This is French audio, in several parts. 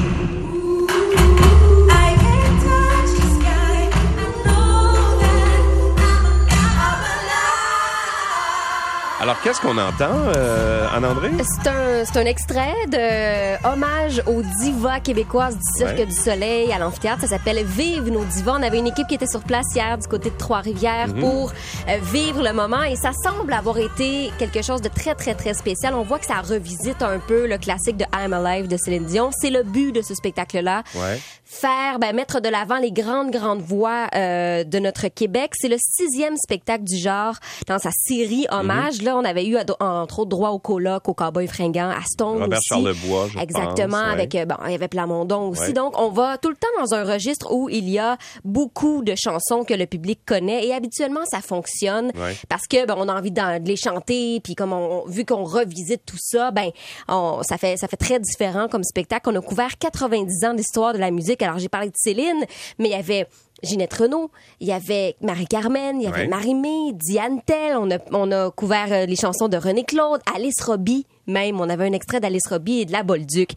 Thank you. Alors, qu'est-ce qu'on entend, euh, Anne-André? C'est un, c'est un extrait de hommage aux divas québécoises du Cirque Ouais. du Soleil à l'amphithéâtre. Ça s'appelle Vive nos divas. On avait une équipe qui était sur place hier du côté de Trois-Rivières Mhm. pour euh, vivre le moment et ça semble avoir été quelque chose de très, très, très spécial. On voit que ça revisite un peu le classique de I'm Alive de Céline Dion. C'est le but de ce spectacle-là. Ouais. Faire, ben, mettre de l'avant les grandes, grandes voix euh, de notre Québec. C'est le sixième spectacle du genre dans sa série Mhm. hommage. Là, on avait eu, entre autres, droit au coloc, au cowboy fringant, à Stone Robert aussi. Charlebois, je Exactement, pense, avec, euh, bon, il y avait Plamondon aussi. Ouais. Donc, on va tout le temps dans un registre où il y a beaucoup de chansons que le public connaît et habituellement, ça fonctionne Ouais. parce que, ben, on a envie de les chanter puis comme on, vu qu'on revisite tout ça, ben, on, ça fait, ça fait très différent comme spectacle. On a couvert 90 ans d'histoire de la musique. Alors, j'ai parlé de Céline, mais il y avait Ginette Renault, il y avait Marie-Carmen, il y avait Ouais. Marie-Mé, Diane Tell, on a, on a couvert euh, les chansons de René Claude, Alice Robbie même, on avait un extrait d'Alice Robbie et de La Bolduc.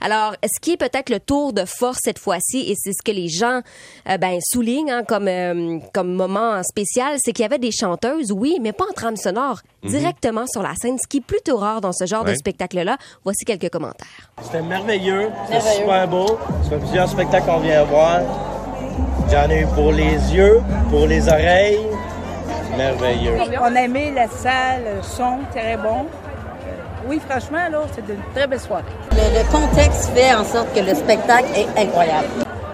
Alors, ce qui est peut-être le tour de force cette fois-ci, et c'est ce que les gens euh, ben, soulignent hein, comme, euh, comme moment spécial, c'est qu'il y avait des chanteuses, oui, mais pas en trame sonore, directement sur la scène, ce qui est plutôt rare dans ce genre de spectacle-là. Voici quelques commentaires. C'était merveilleux, c'était super beau. Fait plusieurs spectacles qu'on vient voir. J'en ai eu pour les yeux, pour les oreilles. Merveilleux. On a aimé la salle, le son, très bon. Oui, franchement, là, c'est une très belle soirée. Le, le contexte fait en sorte que le spectacle est incroyable.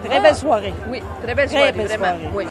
Très belle soirée. Oui, très belle Très soirée, belle vraiment. soirée. Oui.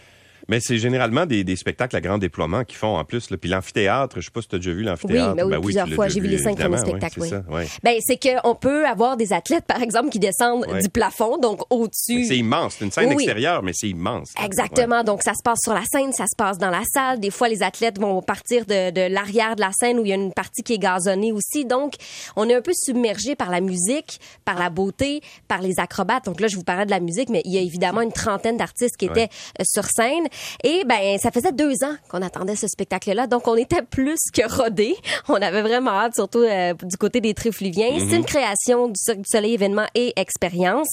Mais c'est généralement des, des spectacles à grand déploiement qui font en plus. Là. Puis l'amphithéâtre, je sais pas si tu as déjà vu l'amphithéâtre. Oui, Ben plusieurs fois. J'ai vu les cinq premiers spectacles, c'est oui. ça. Ben, c'est qu'on peut avoir des athlètes, par exemple, qui descendent du plafond, donc au-dessus. C'est immense. C'est une scène extérieure, mais c'est immense. là. Exactement. Donc, ça se passe sur la scène, ça se passe dans la salle. Des fois, les athlètes vont partir de, de l'arrière de la scène où il y a une partie qui est gazonnée aussi. Donc, on est un peu submergé par la musique, par la beauté, par les acrobates. Donc là, je vous parlais de la musique, mais il y a évidemment une trentaine d'artistes qui étaient euh, sur scène. Et ben, ça faisait deux ans qu'on attendait ce spectacle-là. Donc, on était plus que rodés. On avait vraiment hâte, surtout euh, du côté des Trifluviens. C'est une création du Cirque du Soleil événement et expérience.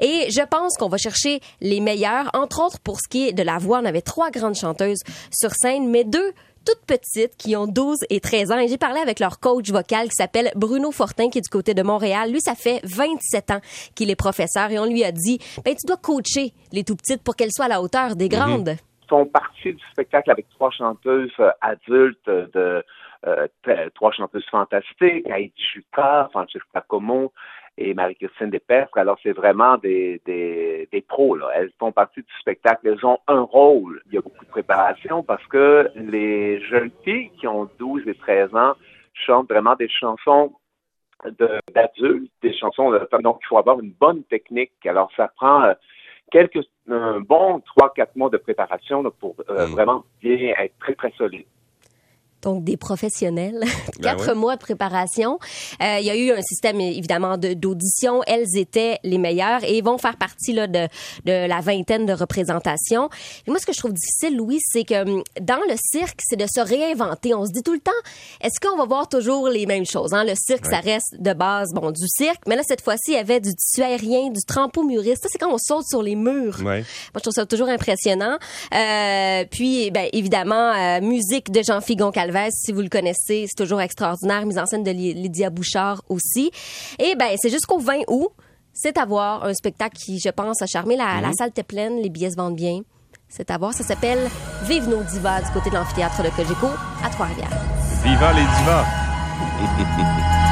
Et je pense qu'on va chercher les meilleurs, entre autres pour ce qui est de la voix. On avait trois grandes chanteuses sur scène, mais deux toutes petites qui ont 12 et 13 ans. Et j'ai parlé avec leur coach vocal qui s'appelle Bruno Fortin, qui est du côté de Montréal. Lui, ça fait 27 ans qu'il est professeur et on lui a dit, ben, tu dois coacher les tout petites pour qu'elles soient à la hauteur des grandes. font partie du spectacle avec trois chanteuses euh, adultes de euh, t- trois chanteuses fantastiques, Heidi Juka, Francesca Como et Marie-Christine Despestre. Alors, c'est vraiment des, des, des pros, là. Elles font partie du spectacle. Elles ont un rôle. Il y a beaucoup de préparation parce que les jeunes filles qui ont 12 et 13 ans chantent vraiment des chansons de- d'adultes, des chansons de donc il faut avoir une bonne technique. Alors, ça prend euh, quelques un bon trois quatre mois de préparation là, pour euh, Mm. vraiment bien être très très solide. Donc des professionnels. Quatre ouais. mois de préparation. Euh, il y a eu un système évidemment de- d'audition. Elles étaient les meilleures et vont faire partie là, de, de la vingtaine de représentations. Et moi, ce que je trouve difficile, Louis, c'est que hum, dans le cirque, c'est de se réinventer. On se dit tout le temps, est-ce qu'on va voir toujours les mêmes choses hein? Le cirque, ça reste de base, bon, du cirque. Mais là, cette fois-ci, il y avait du tissu aérien, du trampo muriste. Ça, c'est quand on saute sur les murs. Ouais. Moi, je trouve ça toujours impressionnant. Euh, puis, ben, évidemment, euh, musique de Jean Figon Si vous le connaissez, c'est toujours extraordinaire. Mise en scène de Ly- Lydia Bouchard aussi. Et ben, c'est jusqu'au 20 août. C'est à voir un spectacle qui, je pense, a charmé la, la salle était pleine, les billets se vendent bien. C'est à voir. Ça s'appelle Vive nos divas du côté de l'amphithéâtre de Cogeco à Trois-Rivières. Vivant les divas.